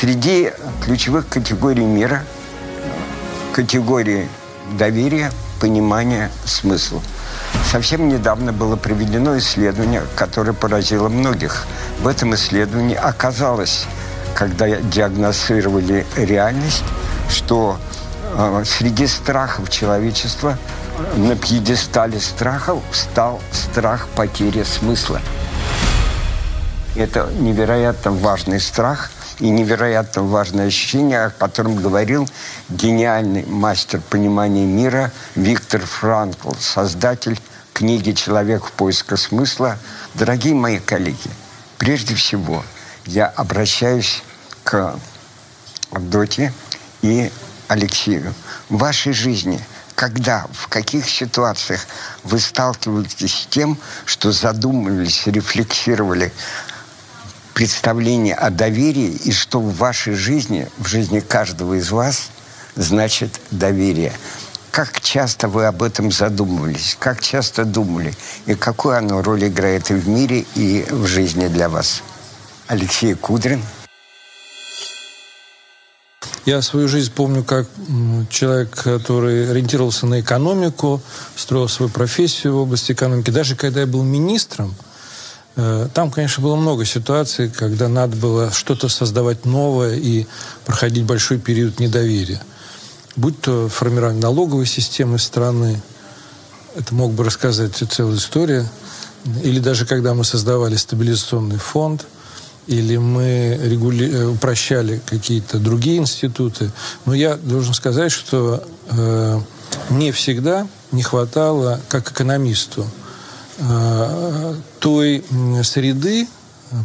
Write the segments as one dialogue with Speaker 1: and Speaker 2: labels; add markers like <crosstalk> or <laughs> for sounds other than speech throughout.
Speaker 1: Среди ключевых категорий мира категории доверия, понимания, смысла. Совсем недавно было проведено исследование, которое поразило многих. В этом исследовании оказалось, когда диагностировали реальность, что э, среди страхов человечества на пьедестале страхов стал страх потери смысла. Это невероятно важный страх и невероятно важное ощущение, о котором говорил гениальный мастер понимания мира Виктор Франкл, создатель книги «Человек в поисках смысла». Дорогие мои коллеги, прежде всего я обращаюсь к Авдоте и Алексею. В вашей жизни – когда, в каких ситуациях вы сталкиваетесь с тем, что задумывались, рефлексировали представление о доверии и что в вашей жизни, в жизни каждого из вас значит доверие. Как часто вы об этом задумывались? Как часто думали? И какую оно роль играет и в мире, и в жизни для вас? Алексей Кудрин –
Speaker 2: я свою жизнь помню как человек, который ориентировался на экономику, строил свою профессию в области экономики. Даже когда я был министром, там, конечно, было много ситуаций, когда надо было что-то создавать новое и проходить большой период недоверия. Будь то формирование налоговой системы страны, это мог бы рассказать целую историю, или даже когда мы создавали стабилизационный фонд – или мы регули... Э, упрощали какие-то другие институты. Но я должен сказать, что э, мне всегда не хватало, как экономисту, э, той среды,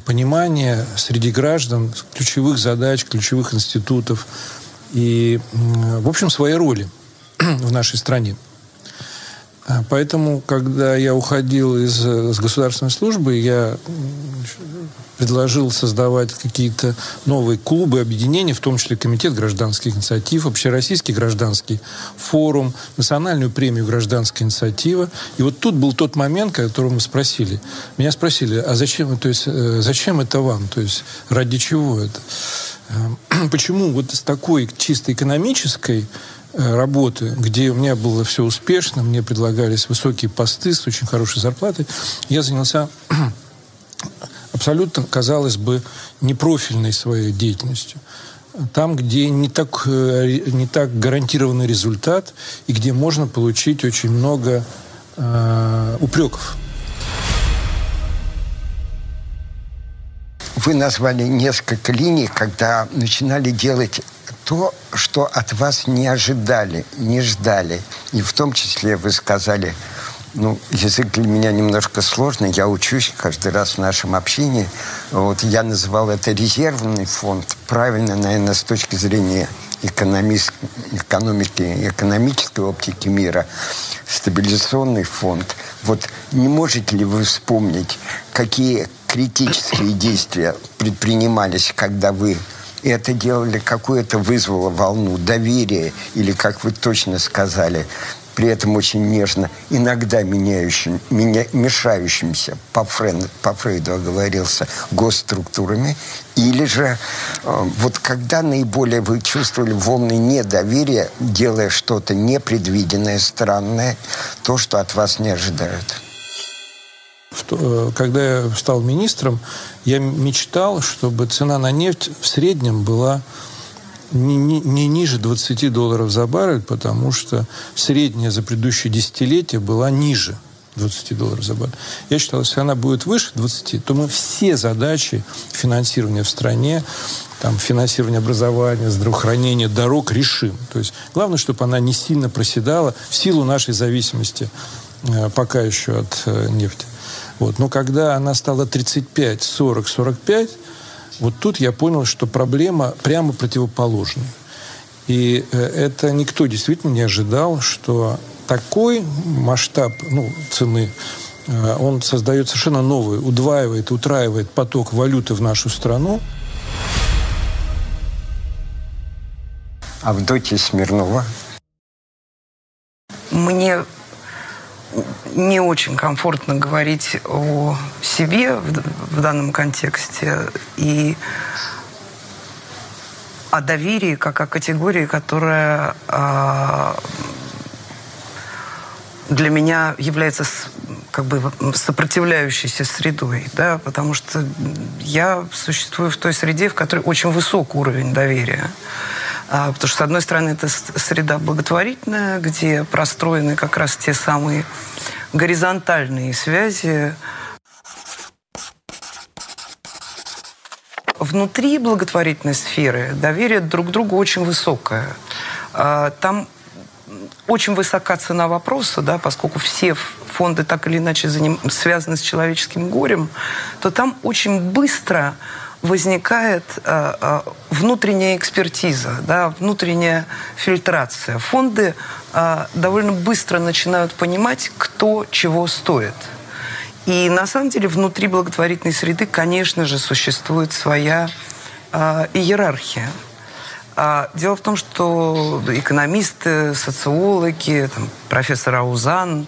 Speaker 2: понимания среди граждан ключевых задач, ключевых институтов и, в общем, своей роли <clears throat> в нашей стране. Поэтому, когда я уходил из, из государственной службы, я предложил создавать какие-то новые клубы, объединения, в том числе Комитет гражданских инициатив, Общероссийский гражданский форум, Национальную премию гражданская инициатива. И вот тут был тот момент, который мы спросили. Меня спросили, а зачем, то есть, э, зачем это вам? То есть ради чего это? Э, <clears throat> почему вот с такой чисто экономической работы, где у меня было все успешно, мне предлагались высокие посты с очень хорошей зарплатой, я занялся <clears throat> абсолютно, казалось бы, непрофильной своей деятельностью. Там, где не так, э, не так гарантированный результат и где можно получить очень много э, упреков.
Speaker 1: Вы назвали несколько линий, когда начинали делать то, что от вас не ожидали, не ждали. И в том числе вы сказали – ну, язык для меня немножко сложный. Я учусь каждый раз в нашем общении. Вот я называл это резервный фонд. Правильно, наверное, с точки зрения экономист, экономики, экономической оптики мира. Стабилизационный фонд. Вот не можете ли вы вспомнить, какие критические действия предпринимались, когда вы это делали, какую это вызвало волну доверия, или, как вы точно сказали, при этом очень нежно, иногда меняющим, меня, мешающимся, по, Френ, по Фрейду оговорился, госструктурами, или же э, вот когда наиболее вы чувствовали волны недоверия, делая что-то непредвиденное, странное, то, что от вас не ожидают?
Speaker 2: Э, когда я стал министром, я мечтал, чтобы цена на нефть в среднем была не, не, не ниже 20 долларов за баррель, потому что средняя за предыдущее десятилетие была ниже 20 долларов за баррель. Я считал, если она будет выше 20, то мы все задачи финансирования в стране, там, финансирование образования, здравоохранения, дорог решим. То есть главное, чтобы она не сильно проседала в силу нашей зависимости э, пока еще от э, нефти. Вот. Но когда она стала 35, 40, 45, вот тут я понял, что проблема прямо противоположная. И э, это никто действительно не ожидал, что такой масштаб ну, цены, э, он создает совершенно новый, удваивает, утраивает поток валюты в нашу страну.
Speaker 1: Авдотья Смирнова.
Speaker 3: Мне не очень комфортно говорить о себе в, в данном контексте. И о доверии как о категории, которая э, для меня является как бы сопротивляющейся средой, да, потому что я существую в той среде, в которой очень высок уровень доверия. А, потому что, с одной стороны, это среда благотворительная, где простроены как раз те самые горизонтальные связи. Внутри благотворительной сферы доверие друг к другу очень высокое. А, там очень высока цена вопроса, да, поскольку все фонды так или иначе связаны с человеческим горем, то там очень быстро возникает э, э, внутренняя экспертиза, да, внутренняя фильтрация. Фонды э, довольно быстро начинают понимать, кто чего стоит. И на самом деле внутри благотворительной среды, конечно же, существует своя иерархия. А дело в том, что экономисты, социологи, там, профессор Аузан,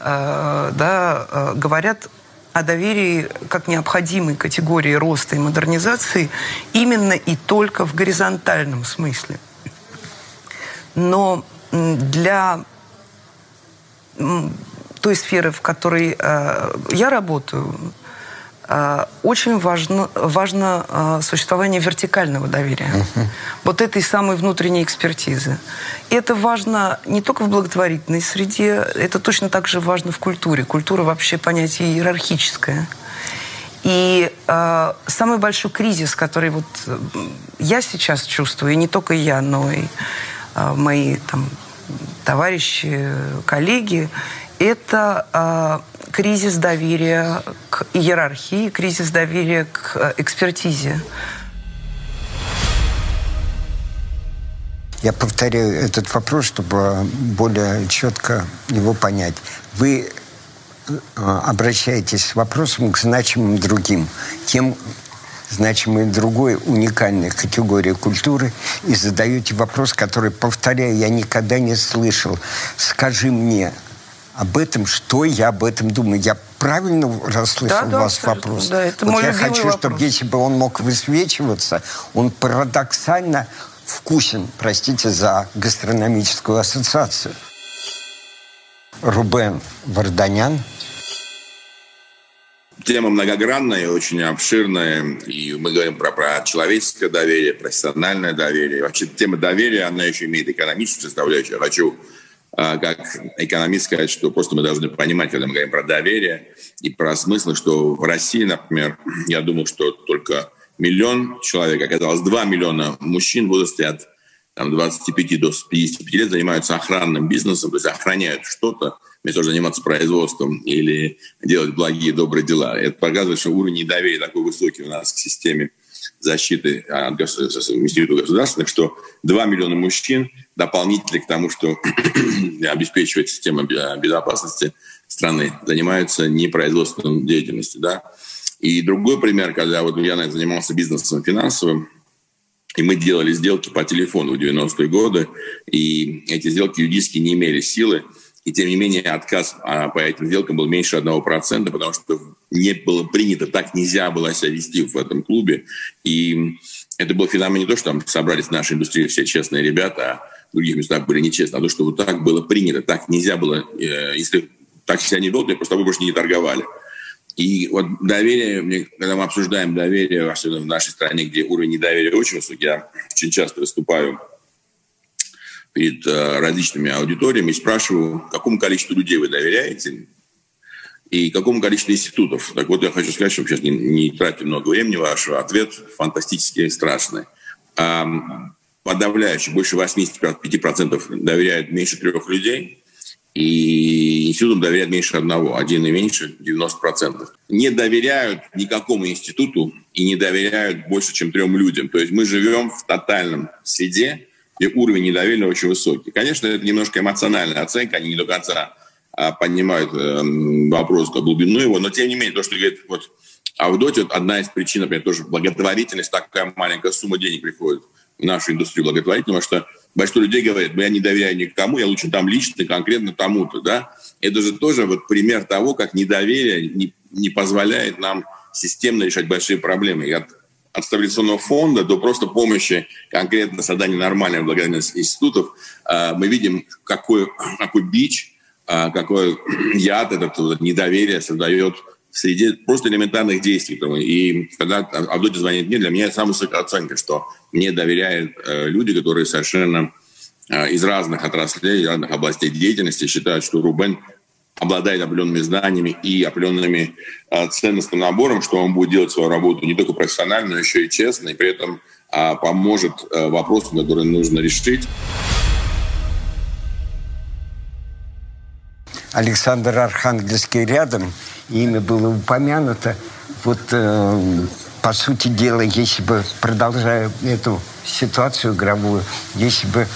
Speaker 3: да, говорят о доверии как необходимой категории роста и модернизации именно и только в горизонтальном смысле. Но для той сферы, в которой э, я работаю, очень важно, важно а, существование вертикального доверия. Вот этой самой внутренней экспертизы. И это важно не только в благотворительной среде, это точно так же важно в культуре. Культура вообще понятие иерархическое. И э, самый большой кризис, который вот я сейчас чувствую, и не только я, но и э, мои там, товарищи, коллеги, это э, кризис доверия к иерархии, кризис доверия к э, экспертизе.
Speaker 1: Я повторяю этот вопрос, чтобы более четко его понять. Вы э, обращаетесь с вопросом к значимым другим, тем значимой другой уникальной категории культуры и задаете вопрос, который, повторяю, я никогда не слышал. Скажи мне, об этом, что я об этом думаю. Я правильно расслышал да, да, вас вопрос?
Speaker 3: Да, это вот мой
Speaker 1: я хочу,
Speaker 3: вопрос.
Speaker 1: чтобы если бы он мог высвечиваться, он парадоксально вкусен, простите за гастрономическую ассоциацию. Рубен Варданян.
Speaker 4: Тема многогранная, очень обширная, и мы говорим про, про человеческое доверие, профессиональное доверие. Вообще тема доверия, она еще имеет экономическую составляющую. Я хочу как экономист сказать, что просто мы должны понимать, когда мы говорим про доверие и про смысл, что в России, например, <clears throat> я думал, что только миллион человек, оказалось 2 миллиона мужчин в возрасте от там, 25 до 55 лет занимаются охранным бизнесом, то есть охраняют что-то, вместо того, заниматься производством или делать благие, добрые дела. Это показывает, что уровень недоверия такой высокий у нас к системе защиты от государственных, что 2 миллиона мужчин дополнительно к тому, что <clears throat> обеспечивает система безопасности страны, занимаются непроизводственной деятельностью. Да? И другой пример, когда вот я занимался бизнесом финансовым, и мы делали сделки по телефону в 90-е годы, и эти сделки юридически не имели силы, и тем не менее отказ а, по этим сделкам был меньше 1%, потому что не было принято, так нельзя было себя вести в этом клубе. И это был феномен не то, что там собрались в нашей индустрии все честные ребята, а других местах были нечестны, а то, что вот так было принято, так нельзя было, э, если так себя не вел, то просто вы больше не торговали. И вот доверие, когда мы обсуждаем доверие, особенно в нашей стране, где уровень недоверия очень высокий, я очень часто выступаю перед э, различными аудиториями и спрашиваю, какому количеству людей вы доверяете и какому количеству институтов. Так вот, я хочу сказать, чтобы сейчас не, не тратить много времени вашего, ответ фантастически страшный. А, подавляющий, больше 85% доверяют меньше трех людей, и институтам доверяют меньше одного, один и меньше 90%. Не доверяют никакому институту и не доверяют больше, чем трем людям. То есть мы живем в тотальном среде, где уровень недоверия очень высокий. Конечно, это немножко эмоциональная оценка, они не до конца а, понимают э, вопрос, глубину его, но тем не менее, то, что говорит вот Авдотья, вот одна из причин, например, тоже благотворительность, такая маленькая сумма денег приходит нашу индустрию благотворительного, что большинство людей говорят, я не доверяю никому, я лучше там лично, конкретно тому-то, да. Это же тоже вот пример того, как недоверие не, не позволяет нам системно решать большие проблемы. И от от стабилизационного фонда до просто помощи конкретно создания нормальных благотворительных институтов, мы видим, какой, какой бич, какой <clears throat> яд этот вот, недоверие создает в среде просто элементарных действий. И когда Авдотья звонит мне, для меня самая высокая оценка, что мне доверяют люди, которые совершенно из разных отраслей, разных областей деятельности считают, что Рубен обладает определенными знаниями и определенными э, ценностным набором, что он будет делать свою работу не только профессионально, но еще и честно, и при этом э, поможет э, вопросам, которые нужно решить.
Speaker 1: Александр Архангельский рядом, имя было упомянуто. Вот, э, по сути дела, если бы, продолжая эту ситуацию игровую, если бы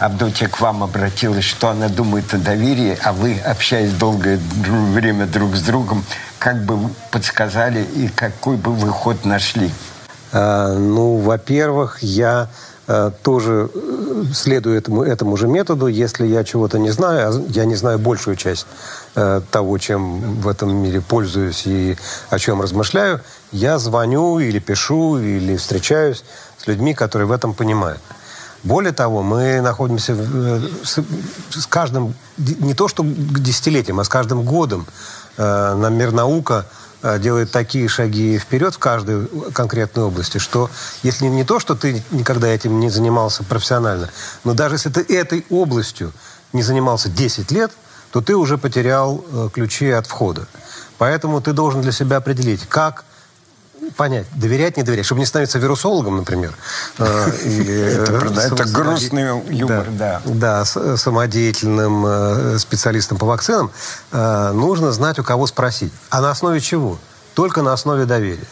Speaker 1: Авдотья к вам обратилась, что она думает о доверии, а вы, общаясь долгое время друг с другом, как бы подсказали и какой бы вы ход нашли?
Speaker 5: А, ну, во-первых, я а, тоже э, следую этому, этому же методу. Если я чего-то не знаю, а я не знаю большую часть а, того, чем в этом мире пользуюсь и о чем размышляю, я звоню или пишу, или встречаюсь с людьми, которые в этом понимают. Более того, мы находимся в, э, с, с каждым, не то что десятилетием, а с каждым годом э, на мир наука э, делает такие шаги вперед в каждой конкретной области, что если не то, что ты никогда этим не занимался профессионально, но даже если ты этой областью не занимался 10 лет, то ты уже потерял э, ключи от входа. Поэтому ты должен для себя определить, как понять, доверять, не доверять, чтобы не становиться вирусологом, например.
Speaker 1: Э, <laughs> это грустный юмор, да.
Speaker 5: Да, самодеятельным э, специалистом по вакцинам. Э, нужно знать, у кого спросить. А на основе чего? Только на основе доверия.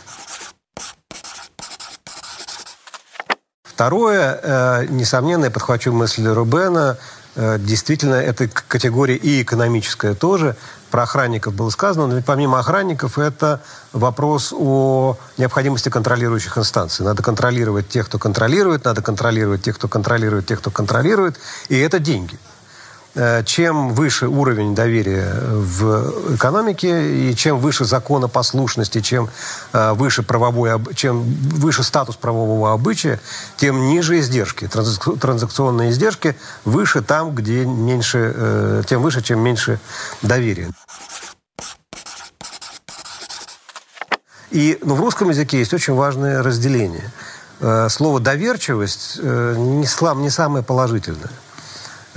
Speaker 5: Второе, несомненно, я подхвачу мысль Рубена, действительно, это категория и экономическая тоже – про охранников было сказано, но помимо охранников это вопрос о необходимости контролирующих инстанций. Надо контролировать тех, кто контролирует, надо контролировать тех, кто контролирует тех, кто контролирует, и это деньги. Э, чем выше уровень доверия в экономике, и чем выше законопослушности, чем э, выше, правовой, чем выше статус правового обычая, тем ниже издержки. Транзакционные издержки выше там, где меньше, э, тем выше, чем меньше доверия. И ну, в русском языке есть очень важное разделение. Слово «доверчивость» не, слам, не самое положительное.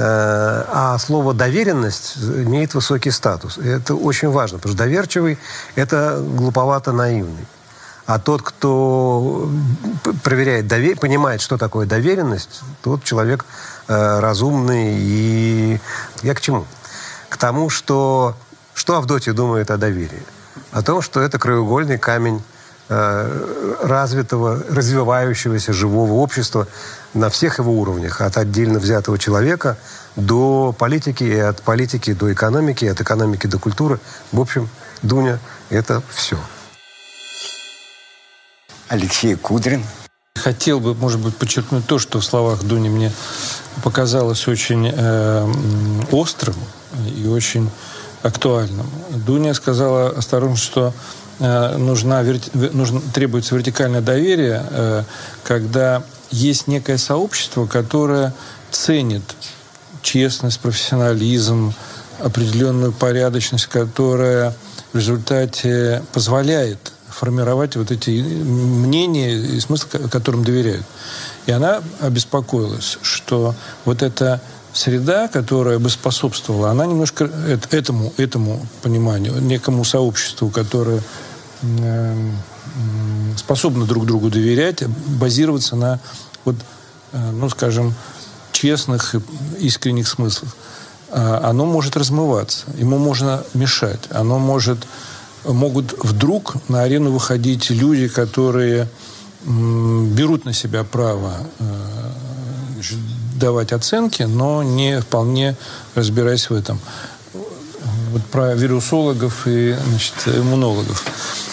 Speaker 5: Э, а слово «доверенность» имеет высокий статус. Это очень важно, потому что доверчивый – это глуповато наивный. А тот, кто проверяет, довер... понимает, что такое доверенность, тот человек э, разумный. И я к чему? К тому, что что Авдотья думает о доверии? О том, что это краеугольный камень развитого, развивающегося живого общества, на всех его уровнях, от отдельно взятого человека до политики, и от политики до экономики, и от экономики до культуры. В общем, Дуня – это все.
Speaker 1: Алексей Кудрин.
Speaker 2: Хотел бы, может быть, подчеркнуть то, что в словах Дуни мне показалось очень э, острым и очень актуальным. Дуня сказала осторожно, что э, нужна, нужно, требуется вертикальное доверие, э, когда есть некое сообщество, которое ценит честность, профессионализм, определенную порядочность, которая в результате позволяет формировать вот эти мнения и смысл, которым доверяют. И она обеспокоилась, что вот эта среда, которая бы способствовала, она немножко этому, этому пониманию, некому сообществу, которое способны друг другу доверять, базироваться на, вот, э, ну, скажем, честных и искренних смыслах. А, оно может размываться, ему можно мешать, оно может, могут вдруг на арену выходить люди, которые берут на себя право э, давать оценки, но не вполне разбираясь в этом. Вот про вирусологов и значит, иммунологов.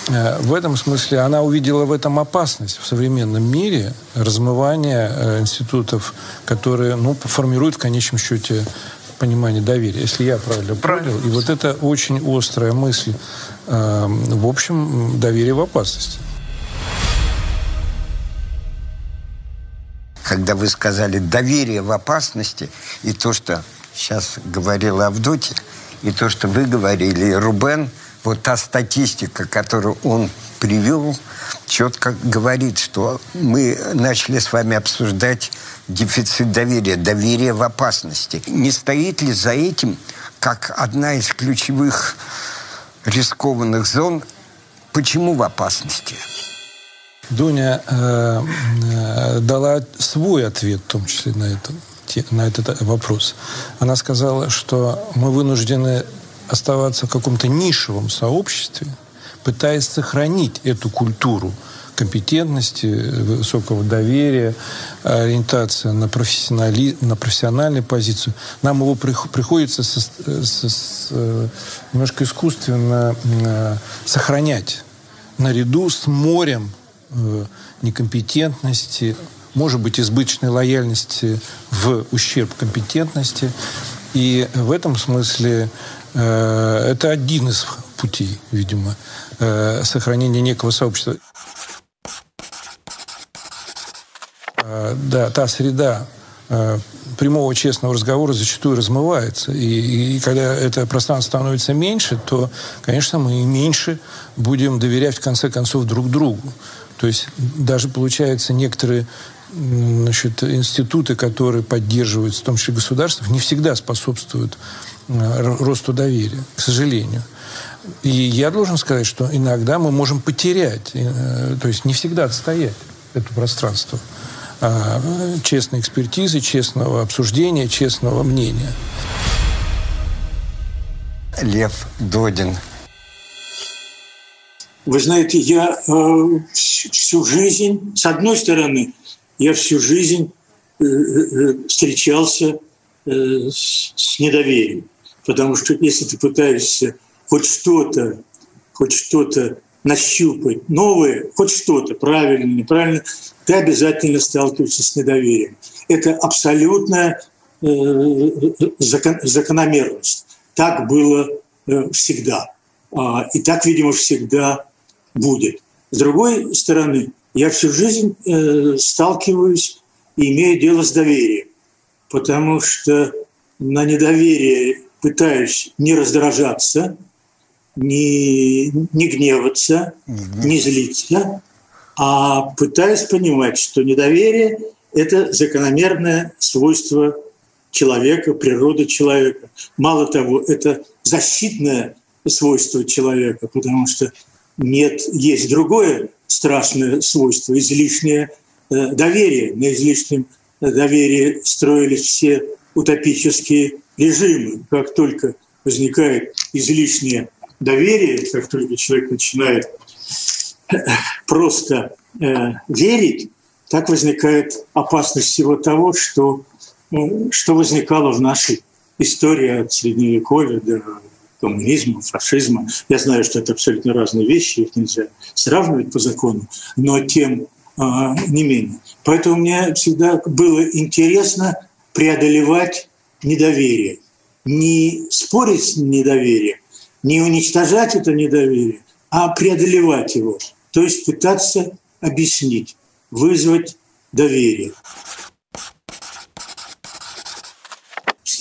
Speaker 2: Э, в этом смысле она увидела в этом опасность в современном мире размывания э, институтов, которые ну, формируют в конечном счете понимание доверия, если я правильно, правильно. понял. И вот это очень острая мысль. Э, в общем, доверие в опасности.
Speaker 1: когда вы сказали «доверие в опасности», и то, что сейчас говорила Авдотья, и то, что вы говорили, Рубен, вот та статистика, которую он привел, четко говорит, что мы начали с вами обсуждать дефицит доверия, доверие в опасности. Не стоит ли за этим, как одна из ключевых рискованных зон, почему в опасности?
Speaker 2: Дуня э, э, дала свой ответ, в том числе на, это, на этот вопрос. Она сказала, что мы вынуждены оставаться в каком-то нишевом сообществе, пытаясь сохранить эту культуру компетентности, высокого доверия, ориентация на, профессионали, на профессиональную позицию. Нам его приходится со, со, с, немножко искусственно э, сохранять наряду с морем э, некомпетентности, может быть, избыточной лояльности в ущерб компетентности. И в этом смысле э, это один из путей, видимо, э, сохранения некого сообщества. Э, да, та среда э, прямого честного разговора зачастую размывается. И, и когда это пространство становится меньше, то, конечно, мы меньше будем доверять, в конце концов, друг другу. То есть даже, получается, некоторые значит, институты, которые поддерживаются, в том числе государством, не всегда способствуют э, росту доверия, к сожалению. И я должен сказать, что иногда мы можем потерять, то есть не всегда отстоять это пространство. А, честной экспертизы, честного обсуждения, честного мнения.
Speaker 1: Лев Додин.
Speaker 6: Вы знаете, я э, всю жизнь, с одной стороны, я всю жизнь э, э, встречался э, с, с недоверием. Потому что если ты пытаешься хоть что-то, хоть что-то нащупать новое, хоть что-то, правильно, неправильно, ты обязательно сталкиваешься с недоверием. Это абсолютная закон, закономерность. Так было всегда. А, и так, видимо, всегда будет. С другой стороны, я всю жизнь э, сталкиваюсь и имею дело с доверием, потому что на недоверие пытаюсь не раздражаться, не, не гневаться, не злиться, а пытаясь понимать, что недоверие – это закономерное свойство человека, природы человека. Мало того, это защитное свойство человека, потому что нет, есть другое страшное свойство – излишнее э, доверие. На излишнем доверии строились все утопические режимы. Как только возникает излишнее доверие, как только человек начинает просто э, верить, так возникает опасность всего того, что, э, что возникало в нашей истории от Средневековья до коммунизма, фашизма. Я знаю, что это абсолютно разные вещи, их нельзя сравнивать по закону, но тем э, не менее. Поэтому мне всегда было интересно преодолевать недоверие. Не спорить с недоверием, не уничтожать это недоверие, а преодолевать его. То есть пытаться объяснить, вызвать доверие.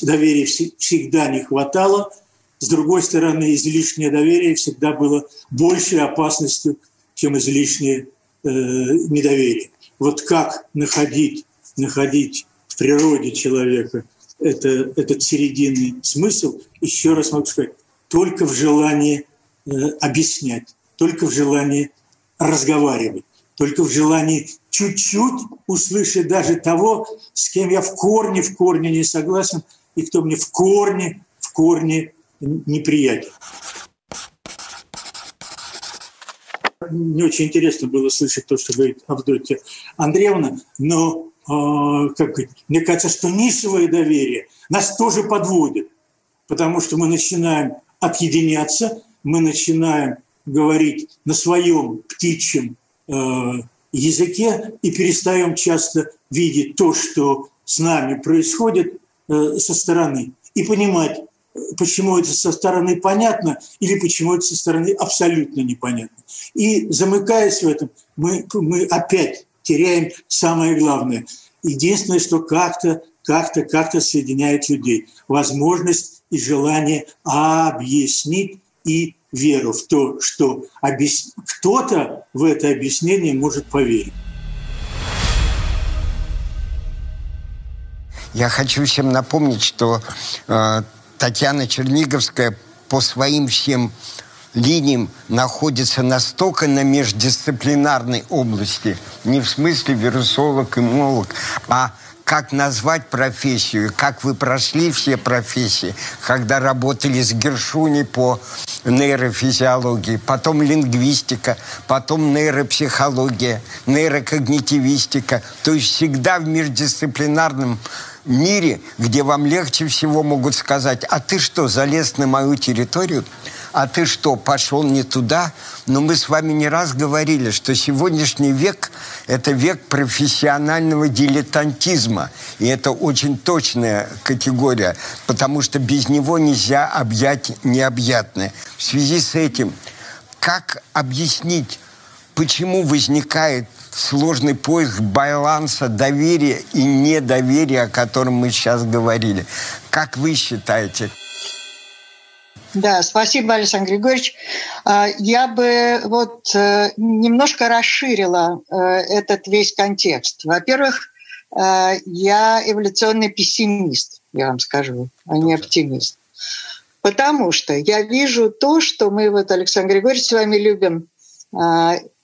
Speaker 6: Доверия всегда не хватало. С другой стороны, излишнее доверие всегда было большей опасностью, чем излишнее э, недоверие. Вот как находить, находить в природе человека это, этот серединный смысл, еще раз могу сказать, только в желании э, объяснять, только в желании разговаривать, только в желании чуть-чуть услышать даже того, с кем я в корне, в корне не согласен, и кто мне в корне, в корне неприятен. Не очень интересно было слышать то, что говорит Авдотья Андреевна, но э, как говорить, мне кажется, что нишевое доверие нас тоже подводит, потому что мы начинаем отъединяться, мы начинаем говорить на своем птичьем э, языке и перестаем часто видеть то, что с нами происходит э, со стороны, и понимать, почему это со стороны понятно или почему это со стороны абсолютно непонятно. И замыкаясь в этом, мы, мы опять теряем самое главное. единственное, что как-то, как-то, как-то соединяет людей. Возможность и желание объяснить и веру в то, что объяс... кто-то в это объяснение может поверить.
Speaker 1: Я хочу всем напомнить, что э, Татьяна Черниговская по своим всем линиям находится настолько на междисциплинарной области, не в смысле вирусолог, иммунолог, а как назвать профессию, как вы прошли все профессии, когда работали с Гершуни по нейрофизиологии, потом лингвистика, потом нейропсихология, нейрокогнитивистика. То есть всегда в междисциплинарном мире, где вам легче всего могут сказать, а ты что, залез на мою территорию? а ты что, пошел не туда? Но мы с вами не раз говорили, что сегодняшний век – это век профессионального дилетантизма. И это очень точная категория, потому что без него нельзя объять необъятное. В связи с этим, как объяснить, почему возникает сложный поиск баланса доверия и недоверия, о котором мы сейчас говорили. Как вы считаете?
Speaker 7: Да, спасибо, Александр Григорьевич. А, я бы вот э, немножко расширила э, этот весь контекст. Во-первых, э, я эволюционный пессимист, я вам скажу, а не оптимист. Потому что я вижу то, что мы, вот, Александр Григорьевич, с вами любим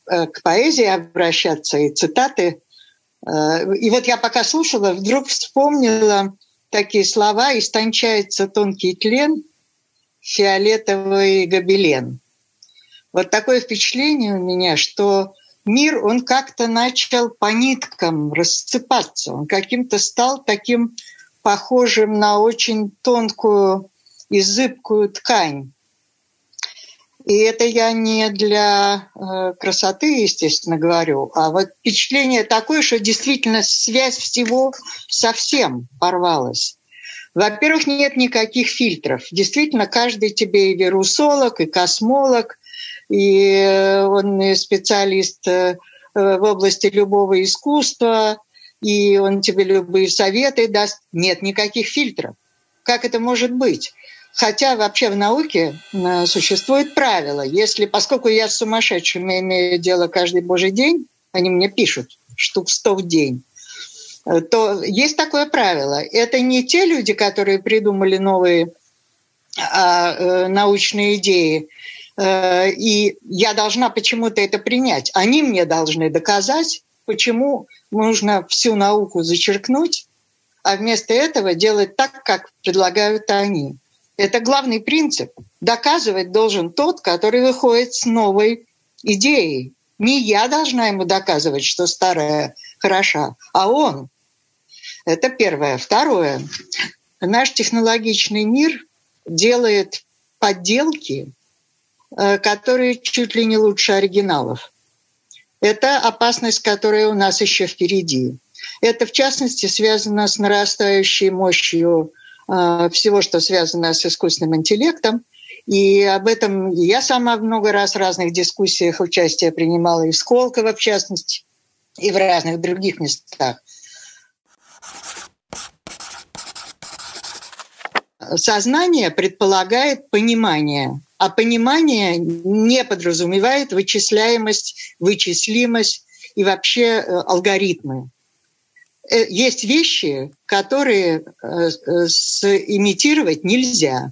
Speaker 7: к поэзии обращаться и цитаты. И вот я пока слушала, вдруг вспомнила такие слова «Истончается тонкий тлен, фиолетовый гобелен. Вот такое впечатление у меня, что мир, он как-то начал по ниткам рассыпаться. Он каким-то стал таким похожим на очень тонкую и зыбкую ткань. И это я не для э, красоты, естественно, говорю, а вот впечатление такое, что действительно связь всего совсем порвалась. Во-первых, нет никаких фильтров. Действительно, каждый тебе и вирусолог, и космолог, и э, он специалист э, в области любого искусства, и он тебе любые советы даст. Нет никаких фильтров. Как это может быть? Хотя вообще в науке э, существует правило. Если, поскольку я с сумасшедшими имею дело каждый божий день, они мне пишут штук сто в день, Э, то есть такое правило. Это не те люди, которые придумали новые а, э, научные идеи, и я должна почему-то это принять. Они мне должны доказать, почему нужно всю науку зачеркнуть, а вместо этого делать так, как предлагают они. Это главный принцип. Доказывать должен тот, который выходит с новой идеей. Не я должна ему доказывать, что старая хороша, а он. Это первое. Второе. Наш технологичный мир делает подделки, э, которые чуть ли не лучше оригиналов. Это опасность, которая у нас еще впереди. Это, в частности, связано с нарастающей мощью всего, что связано с искусственным интеллектом. И об этом я сама много раз в разных дискуссиях участие принимала, и в Сколково, в частности, и в разных других местах. Сознание предполагает понимание, а понимание не подразумевает вычисляемость, вычислимость и вообще э, алгоритмы. Э, есть вещи, которые э, имитировать нельзя.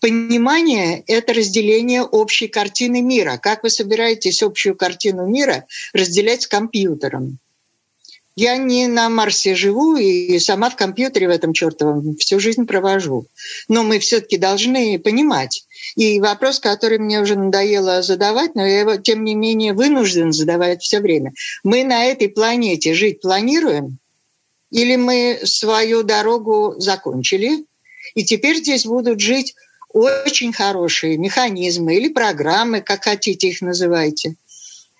Speaker 7: Понимание – это разделение общей картины мира. Как вы собираетесь общую картину мира разделять с компьютером? Я не на Марсе живу и сама в компьютере в этом чертовом всю жизнь провожу. Но мы все-таки должны понимать. И вопрос, который мне уже надоело задавать, но я его, тем не менее, вынужден задавать все время. Мы на этой планете жить планируем? Или мы свою дорогу закончили? И теперь здесь будут жить очень хорошие механизмы или программы, как хотите их называйте.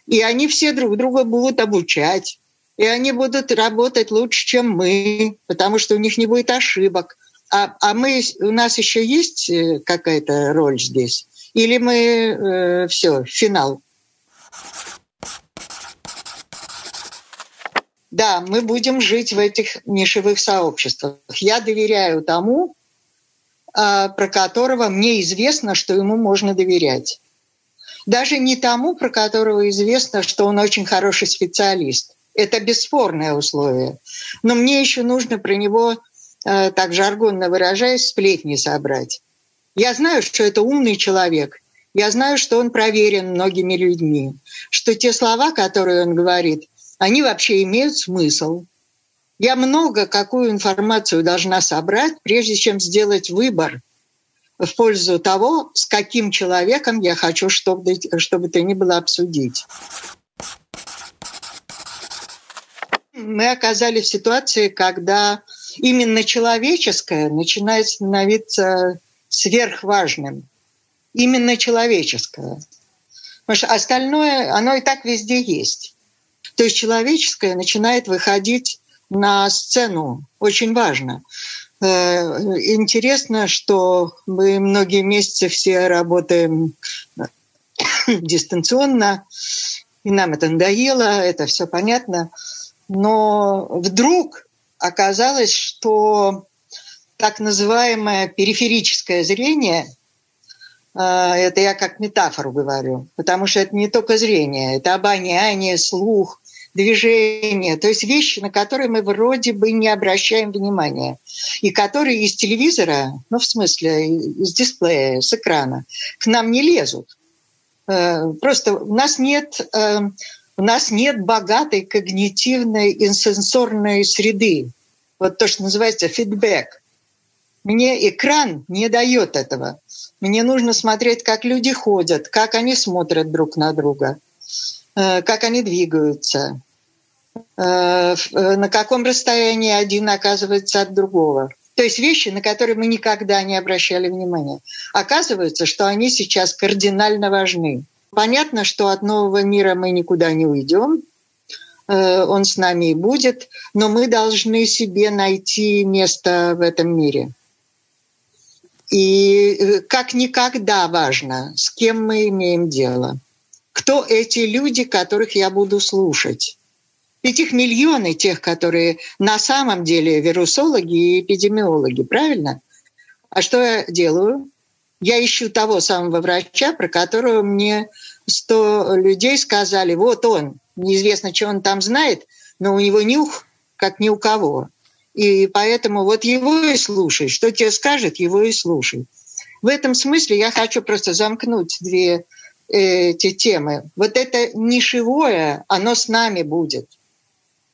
Speaker 7: И они все друг друга будут обучать и они будут работать лучше, чем мы, потому что у них не будет ошибок. А, а мы, у нас еще есть э, какая-то роль здесь? Или мы э, все, финал? Да, мы будем жить в этих нишевых сообществах. Я доверяю тому, а, про которого мне известно, что ему можно доверять. Даже не тому, про которого известно, что он очень хороший специалист. Это бесспорное условие. Но мне еще нужно про него, а, так жаргонно выражаясь, сплетни собрать. Я знаю, что это умный человек. Я знаю, что он проверен многими людьми. Что те слова, которые он говорит, они вообще имеют смысл. Я много какую информацию должна собрать, прежде чем сделать выбор в пользу того, с каким человеком я хочу, чтобы, чтобы ты ни было обсудить. Мы оказались в ситуации, когда именно человеческое начинает становиться сверхважным. Именно человеческое. Потому что остальное, оно и так везде есть. То есть человеческое начинает выходить на сцену. Очень важно. Э, интересно, что мы многие месяцы все работаем <coughs> дистанционно, и нам это надоело, это все понятно. Но вдруг оказалось, что так называемое периферическое зрение, э, это я как метафору говорю, потому что это не только зрение, это обоняние, слух, движение, то есть вещи, на которые мы вроде бы не обращаем внимания, и которые из телевизора, ну в смысле из дисплея, с экрана, к нам не лезут. Э, просто у нас нет, э, у нас нет богатой когнитивной инсенсорной среды. Вот то, что называется фидбэк. Мне экран не дает этого. Мне нужно смотреть, как люди ходят, как они смотрят друг на друга, как они двигаются, Э, э, на каком расстоянии один оказывается от другого. То есть вещи, на которые мы никогда не обращали внимания. Оказывается, что они сейчас кардинально важны. Понятно, что от нового мира мы никуда не уйдем, э, он с нами и будет, но мы должны себе найти место в этом мире. И как никогда важно, с кем мы имеем дело. Кто эти люди, которых я буду слушать? Ведь их миллионы тех, которые на самом деле вирусологи и эпидемиологи, правильно? А что я делаю? Я ищу того самого врача, про которого мне сто людей сказали, вот он, неизвестно, что он там знает, но у него нюх, как ни у кого. И поэтому вот его и слушай. Что тебе скажет, его и слушай. В этом смысле я хочу просто замкнуть две эти темы. Вот это нишевое, оно с нами будет.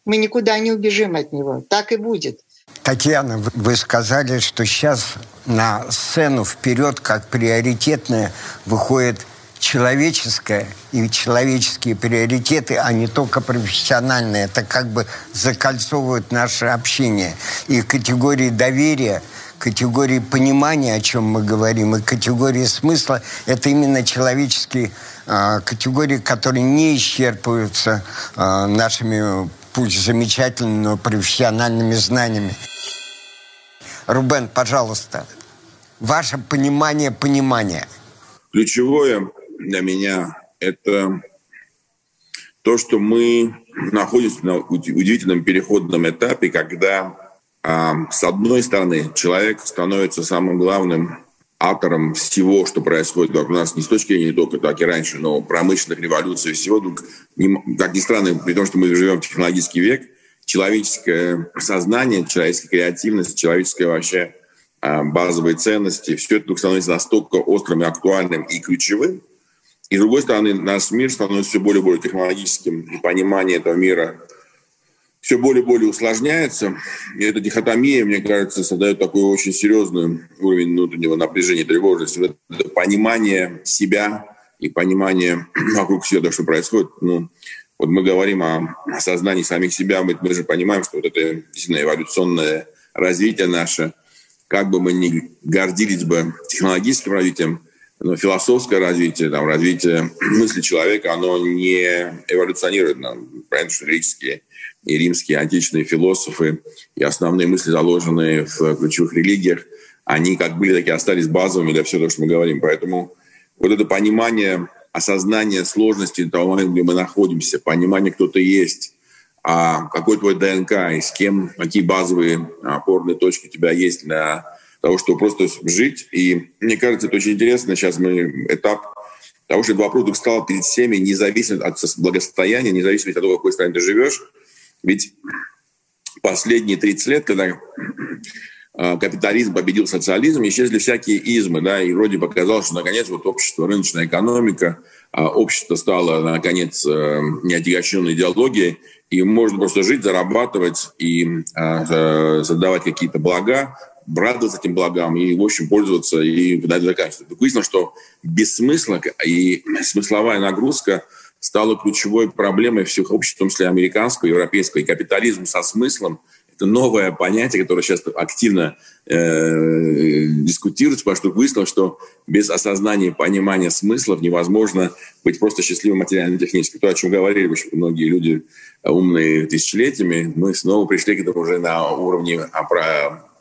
Speaker 7: Мы никуда не убежим от него. Так и будет.
Speaker 1: Татьяна, вы сказали, что сейчас на сцену вперед как приоритетное выходит человеческое и человеческие приоритеты, а не только профессиональные. Это как бы закольцовывает наше общение. И категории доверия, категории понимания, о чем мы говорим, и категории смысла – это именно человеческие э, категории, которые не исчерпываются э, нашими пусть замечательными, но профессиональными знаниями. Рубен, пожалуйста, ваше понимание понимания.
Speaker 4: Ключевое для меня – это то, что мы находимся на удивительном переходном этапе, когда, с одной стороны, человек становится самым главным автором всего, что происходит вокруг нас, не с точки зрения только, так и раньше, но промышленных революций и всего. Как ни странно, при том, что мы живем в технологический век, человеческое сознание, человеческая креативность, человеческая вообще а, базовые ценности, все это становится настолько острым и актуальным и ключевым. И, с другой стороны, наш мир становится все более и более технологическим, и понимание этого мира все более и более усложняется. И эта дихотомия, мне кажется, создает такой очень серьезный уровень внутреннего напряжения, тревожности. Это понимание себя и понимание <clears throat> вокруг себя, что происходит. Ну, вот мы говорим о осознании самих себя, мы, мы же понимаем, что вот это действительно эволюционное развитие наше, как бы мы ни гордились бы технологическим развитием, но философское развитие, там, развитие <clears throat> мысли человека, оно не эволюционирует. Нам, правильно, что греческие и римские античные философы и основные мысли, заложенные в ключевых религиях, они как были, так и остались базовыми для всего того, что мы говорим. Поэтому вот это понимание, осознание сложности того момента, где мы находимся, понимание, кто ты есть, а какой твой ДНК и с кем, какие базовые опорные точки у тебя есть для того, чтобы просто жить. И мне кажется, это очень интересно. Сейчас мы этап того, что этот вопрос стал перед всеми, независимо от благосостояния, независимо от того, в какой стране ты живешь. Ведь последние 30 лет, когда а, капитализм победил социализм, исчезли всякие измы, да, и вроде показалось, что наконец вот общество, рыночная экономика, а, общество стало наконец э, неотягощенной идеологией, и можно просто жить, зарабатывать и а, задавать какие-то блага, радоваться этим благам и, в общем, пользоваться и дать закачество. Выяснилось, что без смысла и смысловая нагрузка стала ключевой проблемой всех обществ, в том числе американского, европейского, и капитализм со смыслом – это новое понятие, которое сейчас активно э, дискутируется, потому что выяснилось, что без осознания и понимания смыслов невозможно быть просто счастливым материально-технически. То, о чем говорили очень многие люди умные тысячелетиями, мы снова пришли к этому уже на уровне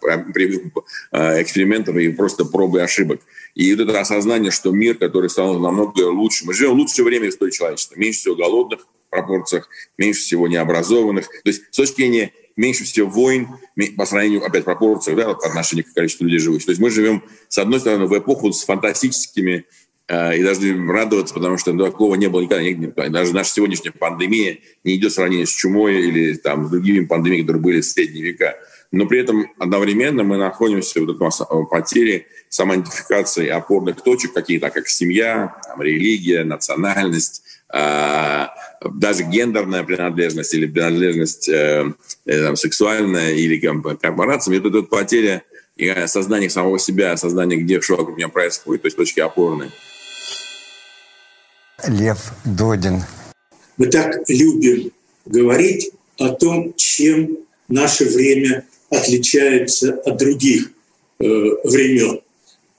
Speaker 4: экспериментов и просто пробы и ошибок. И вот это осознание, что мир, который стал намного лучше, мы живем в лучшее время истории человечества, меньше всего голодных пропорциях, меньше всего необразованных. То есть с точки зрения меньше всего войн по сравнению, опять, пропорциях, да, по к количеству людей живущих. То есть мы живем, с одной стороны, в эпоху с фантастическими э, и должны радоваться, потому что такого не было никогда. Даже наша сегодняшняя пандемия не идет в сравнение с чумой или там, с другими пандемиями, которые были в средние века. Но при этом одновременно мы находимся в этом потере самоидентификации опорных точек, какие то как семья, там, религия, национальность, э, даже гендерная принадлежность или принадлежность э, э, там, сексуальная или корпорациям, это тут потеря и осознание самого себя, осознание, где что вокруг меня происходит, то есть точки опорные.
Speaker 1: Лев Додин.
Speaker 6: Мы так любим говорить о том, чем наше время отличается от других э, времен.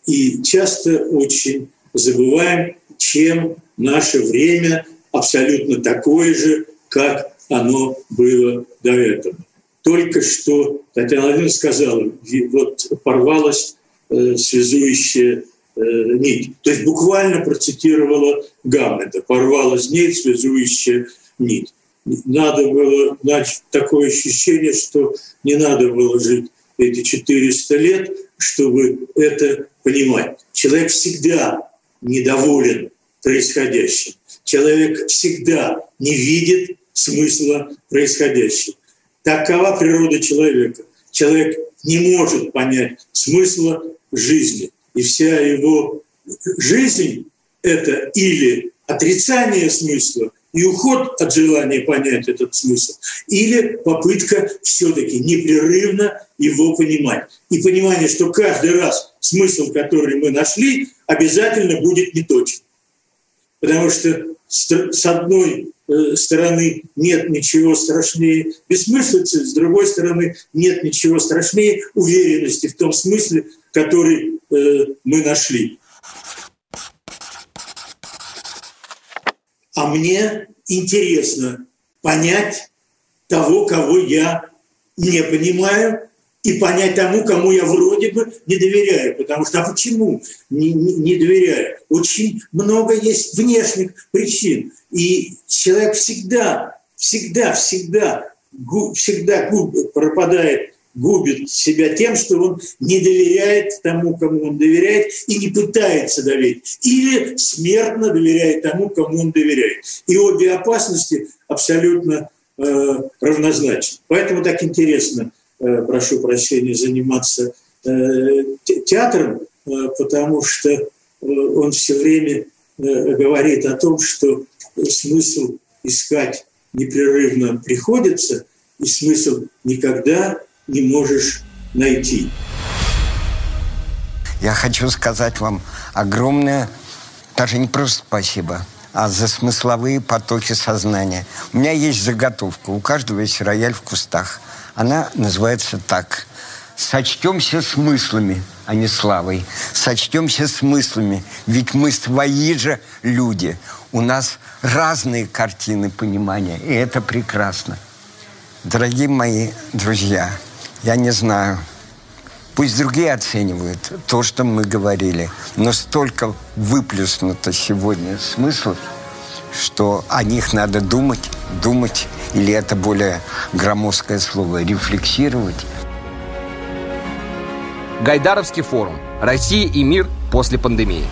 Speaker 6: И часто очень забываем, чем наше время абсолютно такое же, как оно было до этого. Только что Татьяна Владимировна сказала, вот порвалась э, связующая э, нить. То есть буквально процитировала Гамлета. Порвалась нить, связующая нить. Надо было, значит, такое ощущение, что не надо было жить эти 400 лет, чтобы это понимать. Человек всегда недоволен происходящим человек всегда не видит смысла происходящего. Такова природа человека. Человек не может понять смысла жизни. И вся его жизнь – это или отрицание смысла и уход от желания понять этот смысл, или попытка все-таки непрерывно его понимать. И понимание, что каждый раз смысл, который мы нашли, обязательно будет неточен. Потому что с одной э, стороны нет ничего страшнее бессмыслицы, с другой стороны нет ничего страшнее уверенности в том смысле, который э, мы нашли. А мне интересно понять того, кого я не понимаю, и понять тому, кому я вроде бы не доверяю. Потому что а почему не, не, не доверяю? Очень много есть внешних причин. И человек всегда, всегда, всегда, всегда пропадает, губит себя тем, что он не доверяет тому, кому он доверяет, и не пытается доверить. Или смертно доверяет тому, кому он доверяет. И обе опасности абсолютно э, равнозначны. Поэтому так интересно – Э, прошу прощения, заниматься э, театром, э, потому что он все время говорит о том, что смысл искать непрерывно приходится, и смысл никогда не можешь найти.
Speaker 1: Я хочу сказать вам огромное, даже не просто спасибо, а за смысловые потоки сознания. У меня есть заготовка, у каждого есть рояль в кустах – она называется так. Сочтемся смыслами, а не славой. Сочтемся смыслами, ведь мы свои же люди. У нас разные картины понимания, и это прекрасно. Дорогие мои друзья, я не знаю, пусть другие оценивают то, что мы говорили, но столько выплюснуто сегодня смыслов, что о них надо думать, думать Или это более громоздкое слово рефлексировать?
Speaker 8: Гайдаровский форум. Россия и мир после пандемии.